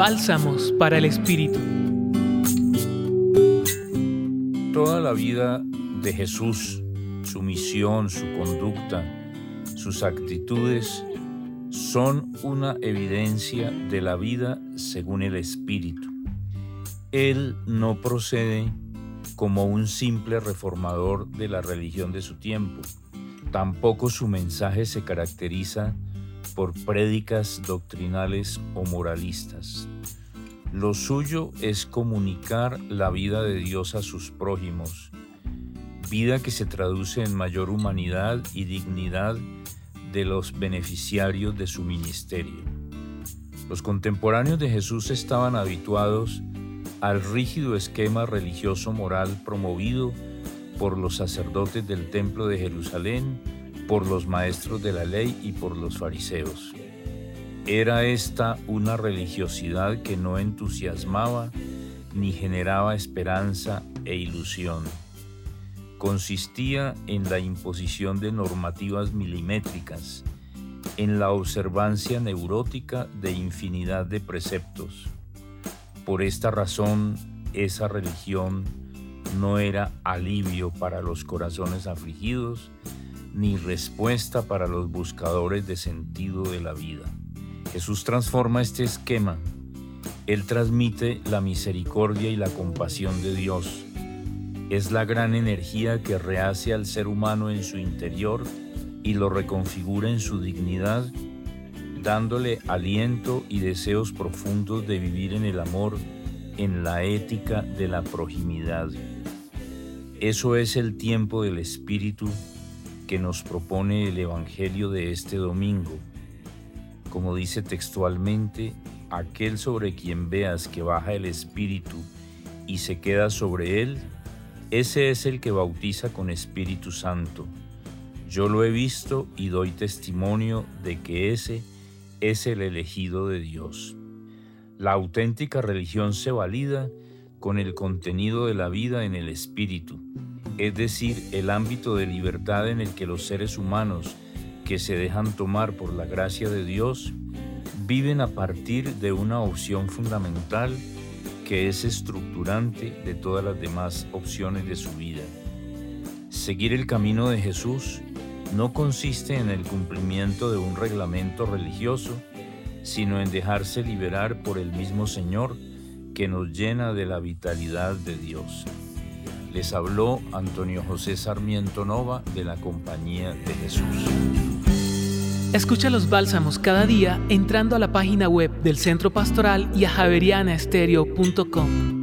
Bálsamos para el Espíritu. Toda la vida de Jesús, su misión, su conducta, sus actitudes, son una evidencia de la vida según el Espíritu. Él no procede como un simple reformador de la religión de su tiempo. Tampoco su mensaje se caracteriza por prédicas doctrinales o moralistas. Lo suyo es comunicar la vida de Dios a sus prójimos, vida que se traduce en mayor humanidad y dignidad de los beneficiarios de su ministerio. Los contemporáneos de Jesús estaban habituados al rígido esquema religioso moral promovido por los sacerdotes del Templo de Jerusalén por los maestros de la ley y por los fariseos. Era esta una religiosidad que no entusiasmaba ni generaba esperanza e ilusión. Consistía en la imposición de normativas milimétricas, en la observancia neurótica de infinidad de preceptos. Por esta razón, esa religión no era alivio para los corazones afligidos, ni respuesta para los buscadores de sentido de la vida. Jesús transforma este esquema. Él transmite la misericordia y la compasión de Dios. Es la gran energía que rehace al ser humano en su interior y lo reconfigura en su dignidad, dándole aliento y deseos profundos de vivir en el amor, en la ética de la proximidad. Eso es el tiempo del Espíritu que nos propone el Evangelio de este domingo. Como dice textualmente, aquel sobre quien veas que baja el Espíritu y se queda sobre él, ese es el que bautiza con Espíritu Santo. Yo lo he visto y doy testimonio de que ese es el elegido de Dios. La auténtica religión se valida con el contenido de la vida en el Espíritu es decir, el ámbito de libertad en el que los seres humanos que se dejan tomar por la gracia de Dios viven a partir de una opción fundamental que es estructurante de todas las demás opciones de su vida. Seguir el camino de Jesús no consiste en el cumplimiento de un reglamento religioso, sino en dejarse liberar por el mismo Señor que nos llena de la vitalidad de Dios. Les habló Antonio José Sarmiento Nova de la Compañía de Jesús. Escucha los bálsamos cada día entrando a la página web del Centro Pastoral y a javerianaestereo.com.